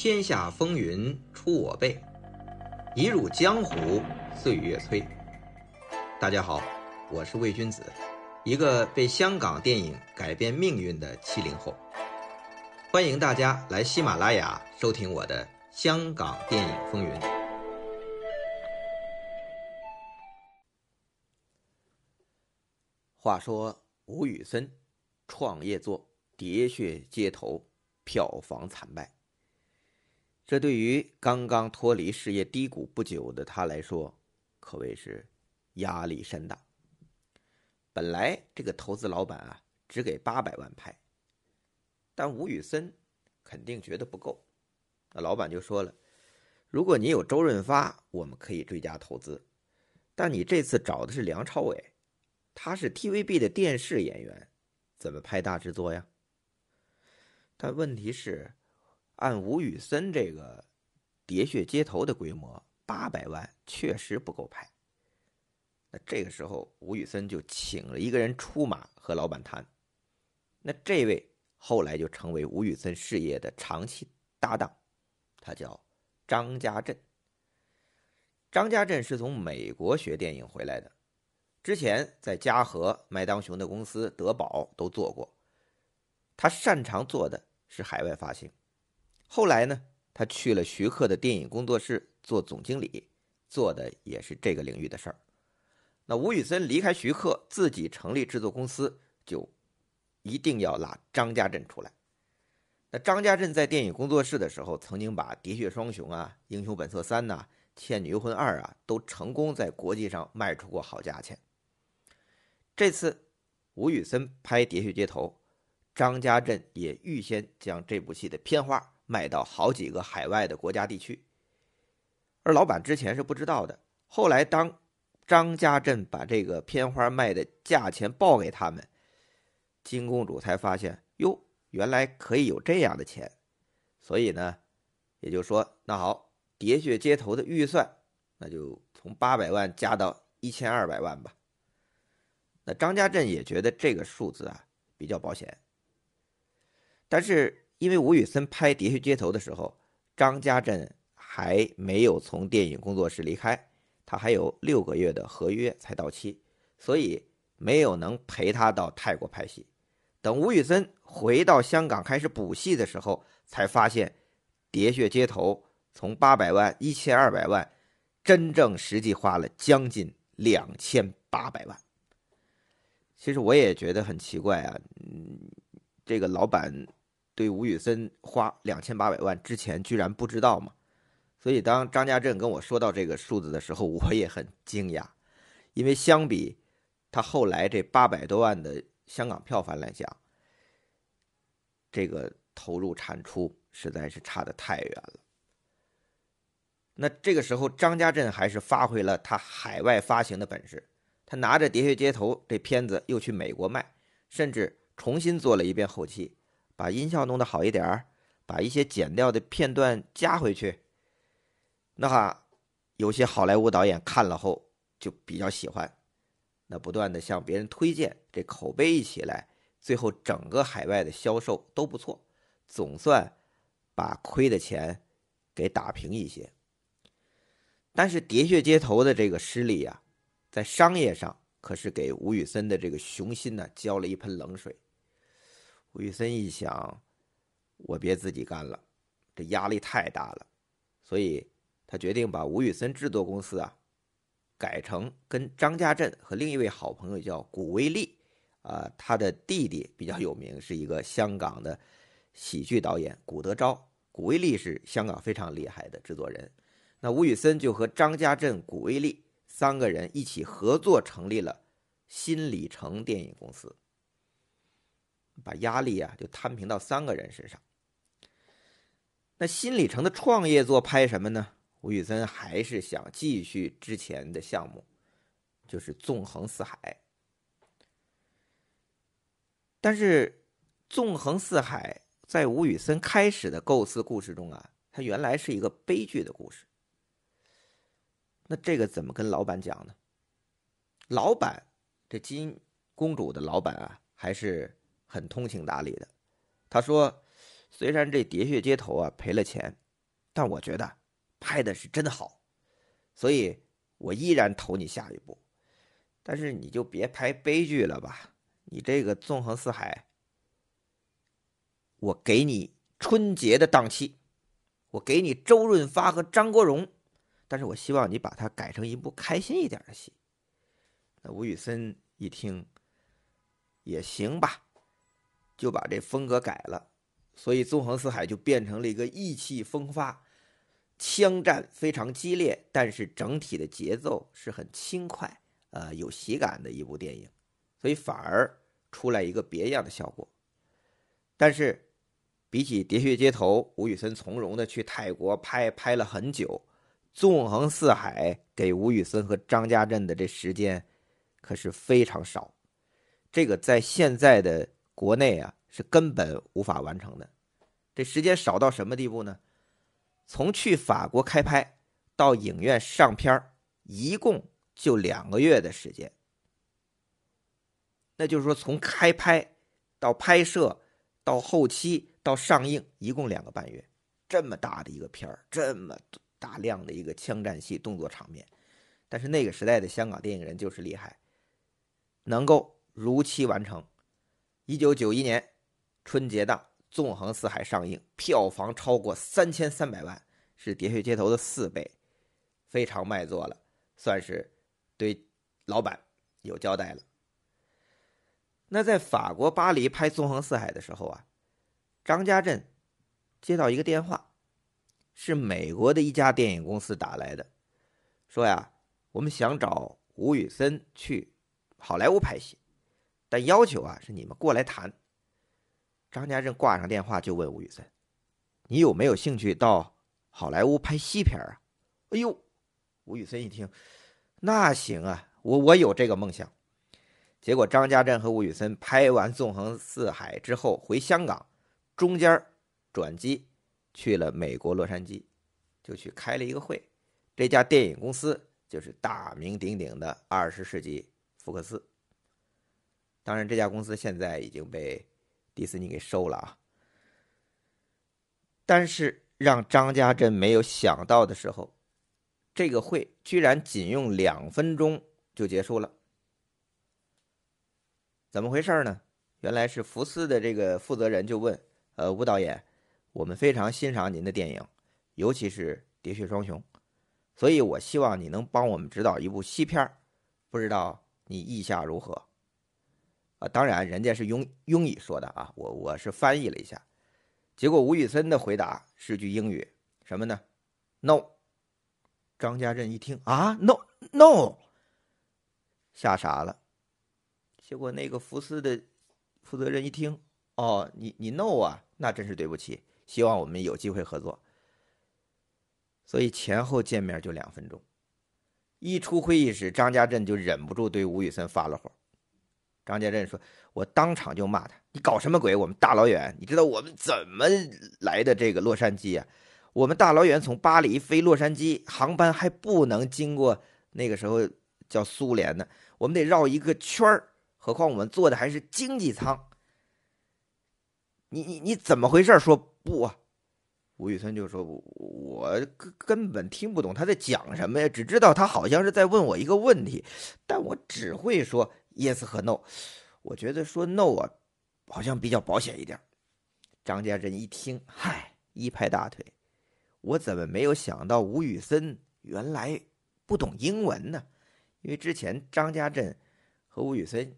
天下风云出我辈，一入江湖岁月催。大家好，我是魏君子，一个被香港电影改变命运的七零后。欢迎大家来喜马拉雅收听我的《香港电影风云》。话说吴宇森创业作《喋血街头》，票房惨败。这对于刚刚脱离事业低谷不久的他来说，可谓是压力山大。本来这个投资老板啊，只给八百万拍，但吴宇森肯定觉得不够。那老板就说了：“如果你有周润发，我们可以追加投资，但你这次找的是梁朝伟，他是 TVB 的电视演员，怎么拍大制作呀？”但问题是。按吴宇森这个《喋血街头》的规模，八百万确实不够拍。那这个时候，吴宇森就请了一个人出马和老板谈。那这位后来就成为吴宇森事业的长期搭档，他叫张家镇。张家镇是从美国学电影回来的，之前在嘉禾、麦当雄的公司德宝都做过。他擅长做的是海外发行。后来呢，他去了徐克的电影工作室做总经理，做的也是这个领域的事儿。那吴宇森离开徐克，自己成立制作公司，就一定要拉张家镇出来。那张家镇在电影工作室的时候，曾经把《喋血双雄》啊、《英雄本色三》呐、《倩女幽魂二》啊，都成功在国际上卖出过好价钱。这次吴宇森拍《喋血街头》，张家镇也预先将这部戏的片花。卖到好几个海外的国家地区，而老板之前是不知道的。后来，当张家镇把这个片花卖的价钱报给他们，金公主才发现，哟，原来可以有这样的钱。所以呢，也就说，那好，喋血街头的预算，那就从八百万加到一千二百万吧。那张家镇也觉得这个数字啊比较保险，但是。因为吴宇森拍《喋血街头》的时候，张家镇还没有从电影工作室离开，他还有六个月的合约才到期，所以没有能陪他到泰国拍戏。等吴宇森回到香港开始补戏的时候，才发现《喋血街头》从八百万、一千二百万，真正实际花了将近两千八百万。其实我也觉得很奇怪啊，嗯，这个老板。对吴宇森花两千八百万之前居然不知道吗？所以当张家镇跟我说到这个数字的时候，我也很惊讶，因为相比他后来这八百多万的香港票房来讲，这个投入产出实在是差得太远了。那这个时候，张家镇还是发挥了他海外发行的本事，他拿着《喋血街头》这片子又去美国卖，甚至重新做了一遍后期。把音效弄得好一点儿，把一些剪掉的片段加回去。那哈，有些好莱坞导演看了后就比较喜欢，那不断的向别人推荐，这口碑一起来，最后整个海外的销售都不错，总算把亏的钱给打平一些。但是《喋血街头》的这个失利呀，在商业上可是给吴宇森的这个雄心呢浇了一盆冷水。吴宇森一想，我别自己干了，这压力太大了，所以他决定把吴宇森制作公司啊改成跟张家镇和另一位好朋友叫古威利，啊，他的弟弟比较有名，是一个香港的喜剧导演古德昭。古威利是香港非常厉害的制作人，那吴宇森就和张家镇、古威利三个人一起合作成立了新里程电影公司。把压力啊就摊平到三个人身上。那新里程的创业作拍什么呢？吴宇森还是想继续之前的项目，就是《纵横四海》。但是，《纵横四海》在吴宇森开始的构思故事中啊，它原来是一个悲剧的故事。那这个怎么跟老板讲呢？老板，这金公主的老板啊，还是。很通情达理的，他说：“虽然这《喋血街头》啊赔了钱，但我觉得拍的是真好，所以我依然投你下一部。但是你就别拍悲剧了吧？你这个《纵横四海》，我给你春节的档期，我给你周润发和张国荣，但是我希望你把它改成一部开心一点的戏。那吴宇森一听，也行吧，就把这风格改了，所以《纵横四海》就变成了一个意气风发、枪战非常激烈，但是整体的节奏是很轻快。呃，有喜感的一部电影，所以反而出来一个别样的效果。但是，比起《喋血街头》，吴宇森从容的去泰国拍，拍了很久，《纵横四海》给吴宇森和张家镇的这时间可是非常少。这个在现在的国内啊，是根本无法完成的。这时间少到什么地步呢？从去法国开拍到影院上片一共。就两个月的时间，那就是说，从开拍到拍摄到后期到上映，一共两个半月。这么大的一个片儿，这么大量的一个枪战戏、动作场面，但是那个时代的香港电影人就是厉害，能够如期完成。一九九一年春节档《纵横四海》上映，票房超过三千三百万，是《喋血街头》的四倍，非常卖座了，算是。对老板有交代了。那在法国巴黎拍《纵横四海》的时候啊，张家镇接到一个电话，是美国的一家电影公司打来的，说呀，我们想找吴宇森去好莱坞拍戏，但要求啊是你们过来谈。张家镇挂上电话就问吴宇森：“你有没有兴趣到好莱坞拍西片啊？”哎呦，吴宇森一听。那行啊，我我有这个梦想。结果张家镇和吴宇森拍完《纵横四海》之后回香港，中间转机去了美国洛杉矶，就去开了一个会。这家电影公司就是大名鼎鼎的二十世纪福克斯。当然，这家公司现在已经被迪士尼给收了啊。但是让张家珍没有想到的时候。这个会居然仅用两分钟就结束了，怎么回事呢？原来是福斯的这个负责人就问：“呃，吴导演，我们非常欣赏您的电影，尤其是《喋血双雄》，所以我希望你能帮我们指导一部西片不知道你意下如何？”啊，当然人家是用英语说的啊，我我是翻译了一下，结果吴宇森的回答是句英语，什么呢？No。张家镇一听啊，no no，吓傻了。结果那个福斯的负责人一听，哦，你你 no 啊，那真是对不起，希望我们有机会合作。所以前后见面就两分钟。一出会议室，张家镇就忍不住对吴宇森发了火。张家镇说：“我当场就骂他，你搞什么鬼？我们大老远，你知道我们怎么来的这个洛杉矶啊？”我们大老远从巴黎飞洛杉矶，航班还不能经过那个时候叫苏联呢，我们得绕一个圈儿。何况我们坐的还是经济舱。你你你怎么回事？说不啊？吴宇森就说：“我根根本听不懂他在讲什么呀，只知道他好像是在问我一个问题，但我只会说 yes 和 no。我觉得说 no 啊，好像比较保险一点。”张家镇一听，嗨，一拍大腿。我怎么没有想到吴宇森原来不懂英文呢？因为之前张家镇和吴宇森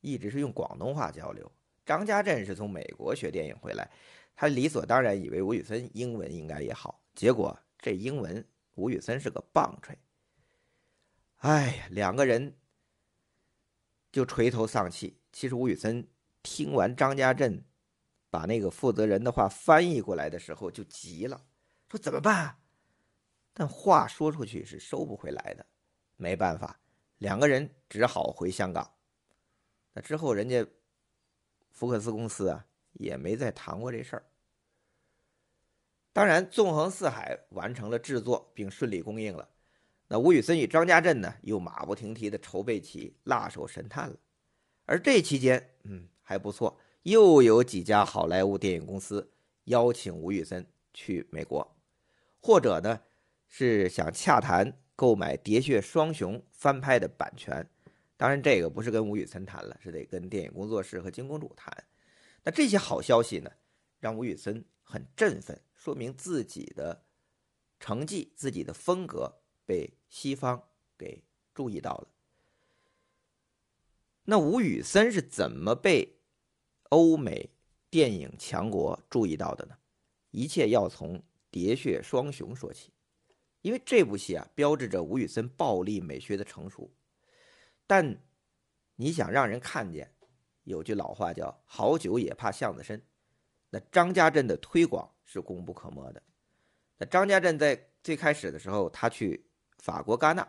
一直是用广东话交流。张家镇是从美国学电影回来，他理所当然以为吴宇森英文应该也好。结果这英文吴宇森是个棒槌。哎呀，两个人就垂头丧气。其实吴宇森听完张家镇把那个负责人的话翻译过来的时候就急了。说怎么办？但话说出去是收不回来的，没办法，两个人只好回香港。那之后，人家福克斯公司啊也没再谈过这事儿。当然，《纵横四海》完成了制作并顺利公映了，那吴宇森与张家镇呢又马不停蹄的筹备起《辣手神探》了。而这期间，嗯，还不错，又有几家好莱坞电影公司邀请吴宇森去美国。或者呢是想洽谈购买《喋血双雄》翻拍的版权。当然，这个不是跟吴宇森谈了，是得跟电影工作室和金公主谈。那这些好消息呢，让吴宇森很振奋，说明自己的成绩、自己的风格被西方给注意到了。那吴宇森是怎么被欧美电影强国注意到的呢？一切要从《喋血双雄》说起，因为这部戏啊，标志着吴宇森暴力美学的成熟。但你想让人看见，有句老话叫“好酒也怕巷子深”。那张家镇的推广是功不可没的。那张家镇在最开始的时候，他去法国戛纳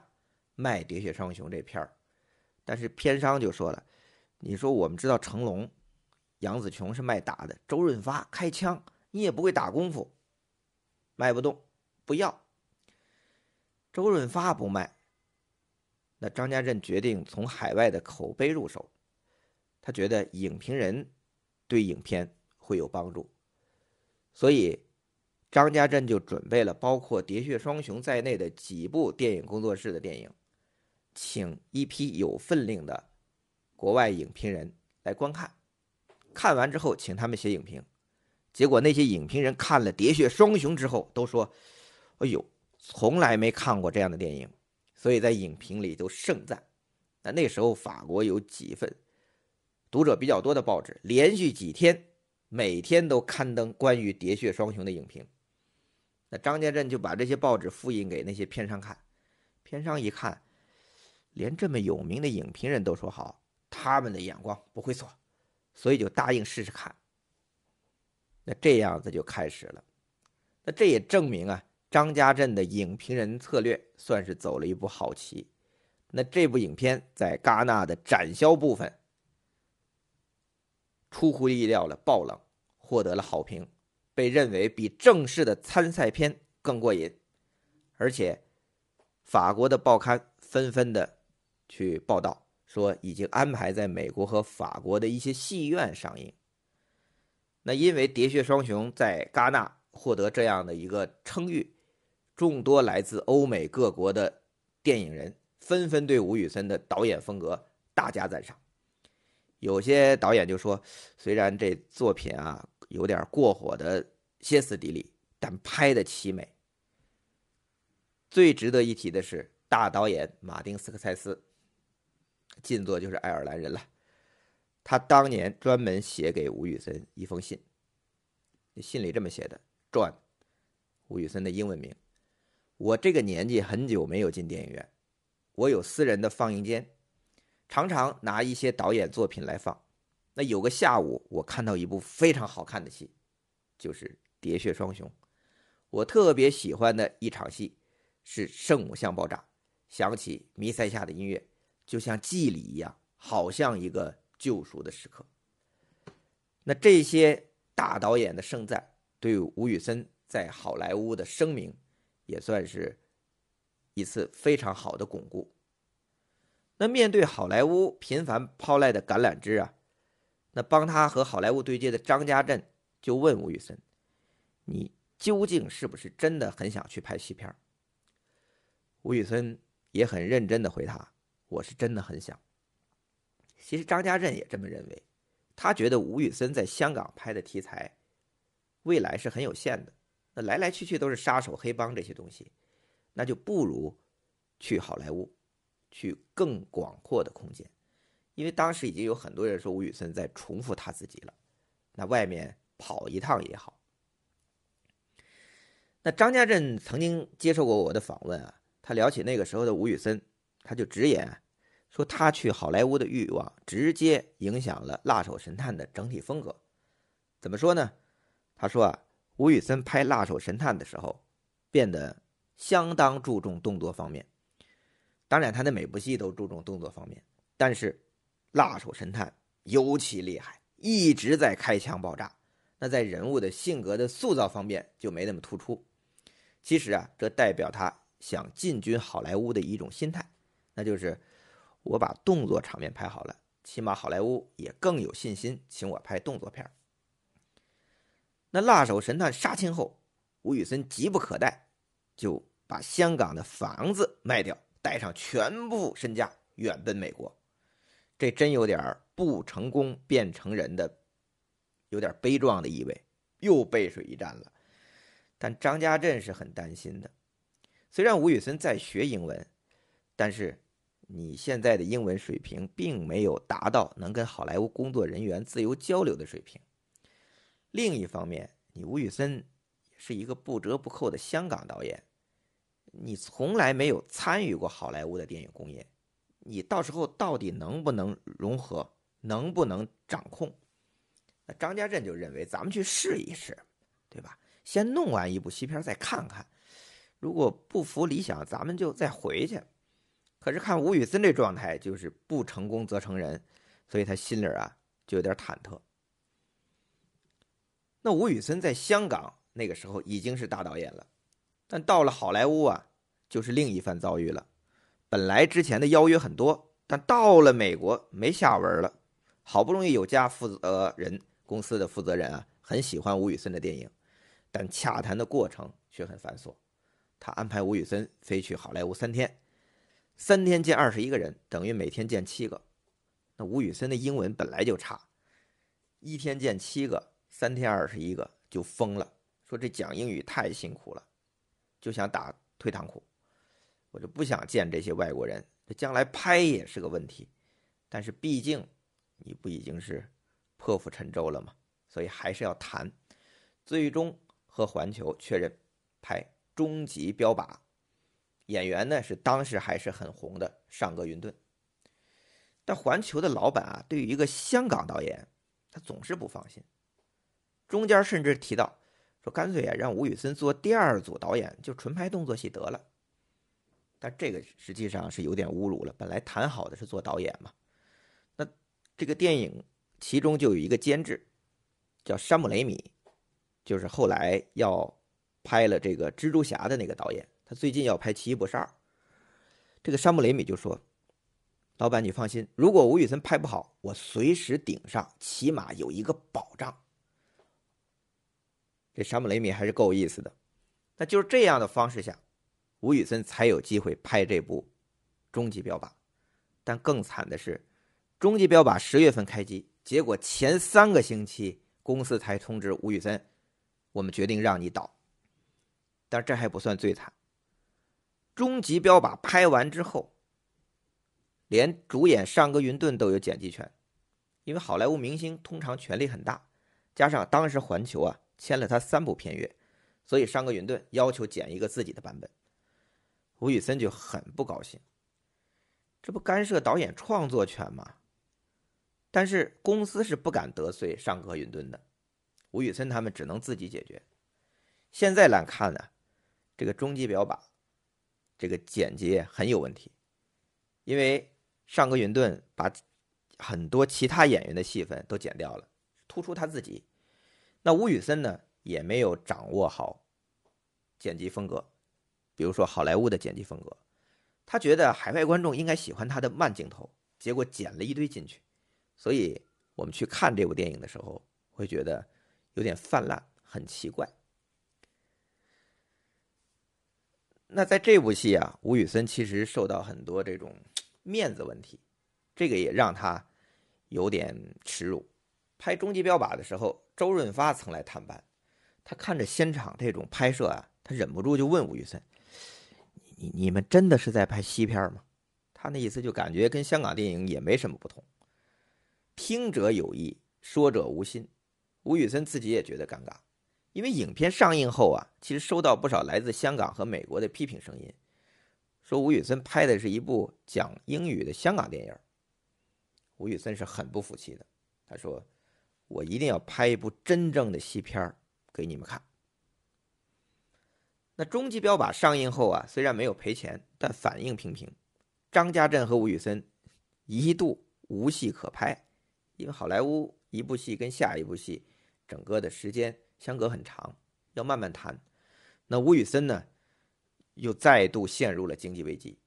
卖《喋血双雄》这片儿。但是片商就说了：“你说我们知道成龙、杨紫琼是卖打的，周润发开枪，你也不会打功夫，卖不动，不要。”周润发不卖，那张家镇决定从海外的口碑入手，他觉得影评人对影片会有帮助，所以张家镇就准备了包括《喋血双雄》在内的几部电影工作室的电影。请一批有分量的国外影评人来观看，看完之后请他们写影评。结果那些影评人看了《喋血双雄》之后都说：“哎呦，从来没看过这样的电影。”所以在影评里都盛赞。那那时候法国有几份读者比较多的报纸，连续几天每天都刊登关于《喋血双雄》的影评。那张家镇就把这些报纸复印给那些片商看，片商一看。连这么有名的影评人都说好，他们的眼光不会错，所以就答应试试看。那这样子就开始了。那这也证明啊，张家镇的影评人策略算是走了一步好棋。那这部影片在戛纳的展销部分出乎意料了，爆冷，获得了好评，被认为比正式的参赛片更过瘾。而且法国的报刊纷纷的。去报道说，已经安排在美国和法国的一些戏院上映。那因为《喋血双雄》在戛纳获得这样的一个称誉，众多来自欧美各国的电影人纷纷对吴宇森的导演风格大加赞赏。有些导演就说，虽然这作品啊有点过火的歇斯底里，但拍的奇美。最值得一提的是，大导演马丁斯科塞斯。近作就是爱尔兰人了，他当年专门写给吴宇森一封信，信里这么写的：“John，吴宇森的英文名，我这个年纪很久没有进电影院，我有私人的放映间，常常拿一些导演作品来放。那有个下午，我看到一部非常好看的戏，就是《喋血双雄》。我特别喜欢的一场戏是圣母像爆炸，响起弥赛亚的音乐。”就像祭礼一样，好像一个救赎的时刻。那这些大导演的盛赞，对吴宇森在好莱坞的声名，也算是一次非常好的巩固。那面对好莱坞频繁抛来的橄榄枝啊，那帮他和好莱坞对接的张家镇就问吴宇森：“你究竟是不是真的很想去拍戏片？”吴宇森也很认真的回答。我是真的很想。其实张家镇也这么认为，他觉得吴宇森在香港拍的题材，未来是很有限的。那来来去去都是杀手、黑帮这些东西，那就不如去好莱坞，去更广阔的空间。因为当时已经有很多人说吴宇森在重复他自己了，那外面跑一趟也好。那张家镇曾经接受过我的访问啊，他聊起那个时候的吴宇森。他就直言说，他去好莱坞的欲望直接影响了《辣手神探》的整体风格。怎么说呢？他说啊，吴宇森拍《辣手神探》的时候，变得相当注重动作方面。当然，他的每部戏都注重动作方面，但是《辣手神探》尤其厉害，一直在开枪爆炸。那在人物的性格的塑造方面就没那么突出。其实啊，这代表他想进军好莱坞的一种心态。那就是我把动作场面拍好了，起码好莱坞也更有信心请我拍动作片那《辣手神探》杀青后，吴宇森急不可待，就把香港的房子卖掉，带上全部身家远奔美国。这真有点不成功变成人的，有点悲壮的意味，又背水一战了。但张家镇是很担心的。虽然吴宇森在学英文，但是你现在的英文水平并没有达到能跟好莱坞工作人员自由交流的水平。另一方面，你吴宇森是一个不折不扣的香港导演，你从来没有参与过好莱坞的电影工业，你到时候到底能不能融合，能不能掌控？那张家镇就认为，咱们去试一试，对吧？先弄完一部西片再看看，如果不符理想，咱们就再回去。可是看吴宇森这状态，就是不成功则成仁，所以他心里啊就有点忐忑。那吴宇森在香港那个时候已经是大导演了，但到了好莱坞啊，就是另一番遭遇了。本来之前的邀约很多，但到了美国没下文了。好不容易有家负责人公司的负责人啊，很喜欢吴宇森的电影，但洽谈的过程却很繁琐。他安排吴宇森飞去好莱坞三天，三天见二十一个人，等于每天见七个。那吴宇森的英文本来就差，一天见七个。三天二十一个就疯了，说这讲英语太辛苦了，就想打退堂鼓。我就不想见这些外国人，这将来拍也是个问题。但是毕竟你不已经是破釜沉舟了吗？所以还是要谈。最终和环球确认拍《终极标靶》，演员呢是当时还是很红的上格云顿。但环球的老板啊，对于一个香港导演，他总是不放心。中间甚至提到，干脆啊让吴宇森做第二组导演，就纯拍动作戏得了。但这个实际上是有点侮辱了，本来谈好的是做导演嘛。那这个电影其中就有一个监制，叫山姆雷米，就是后来要拍了这个蜘蛛侠的那个导演，他最近要拍奇异博士二。这个山姆雷米就说：“老板你放心，如果吴宇森拍不好，我随时顶上，起码有一个保障。”这山姆雷米还是够意思的，那就是这样的方式下，吴宇森才有机会拍这部《终极标靶》。但更惨的是，《终极标靶》十月份开机，结果前三个星期公司才通知吴宇森，我们决定让你导。但这还不算最惨，《终极标靶》拍完之后，连主演上格云顿都有剪辑权，因为好莱坞明星通常权力很大，加上当时环球啊。签了他三部片约，所以上个云顿要求剪一个自己的版本，吴宇森就很不高兴，这不干涉导演创作权吗？但是公司是不敢得罪上格云顿的，吴宇森他们只能自己解决。现在来看呢，这个终极表靶，这个剪辑很有问题，因为上格云顿把很多其他演员的戏份都剪掉了，突出他自己。那吴宇森呢，也没有掌握好剪辑风格，比如说好莱坞的剪辑风格，他觉得海外观众应该喜欢他的慢镜头，结果剪了一堆进去，所以我们去看这部电影的时候，会觉得有点泛滥，很奇怪。那在这部戏啊，吴宇森其实受到很多这种面子问题，这个也让他有点耻辱。拍《终极标靶》的时候，周润发曾来探班。他看着现场这种拍摄啊，他忍不住就问吴宇森：“你你们真的是在拍西片吗？”他那意思就感觉跟香港电影也没什么不同。听者有意，说者无心。吴宇森自己也觉得尴尬，因为影片上映后啊，其实收到不少来自香港和美国的批评声音，说吴宇森拍的是一部讲英语的香港电影。吴宇森是很不服气的，他说。我一定要拍一部真正的西片给你们看。那《终极标靶》上映后啊，虽然没有赔钱，但反应平平。张家镇和吴宇森一度无戏可拍，因为好莱坞一部戏跟下一部戏整个的时间相隔很长，要慢慢谈。那吴宇森呢，又再度陷入了经济危机，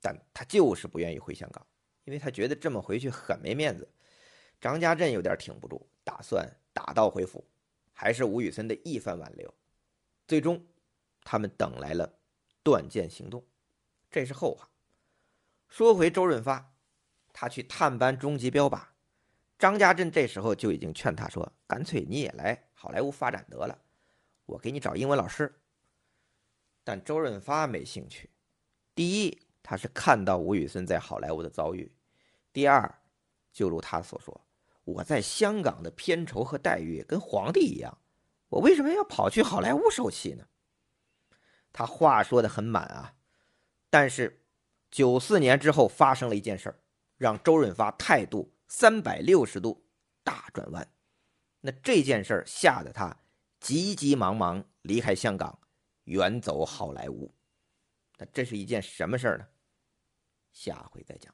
但他就是不愿意回香港，因为他觉得这么回去很没面子。张家镇有点挺不住。打算打道回府，还是吴宇森的一番挽留，最终他们等来了断剑行动，这是后话。说回周润发，他去探班终极标靶，张家镇这时候就已经劝他说：“干脆你也来好莱坞发展得了，我给你找英文老师。”但周润发没兴趣。第一，他是看到吴宇森在好莱坞的遭遇；第二，就如他所说，我在香港的片酬和待遇跟皇帝一样，我为什么要跑去好莱坞受气呢？他话说的很满啊，但是九四年之后发生了一件事儿，让周润发态度三百六十度大转弯。那这件事儿吓得他急急忙忙离开香港。远走好莱坞，那这是一件什么事儿呢？下回再讲。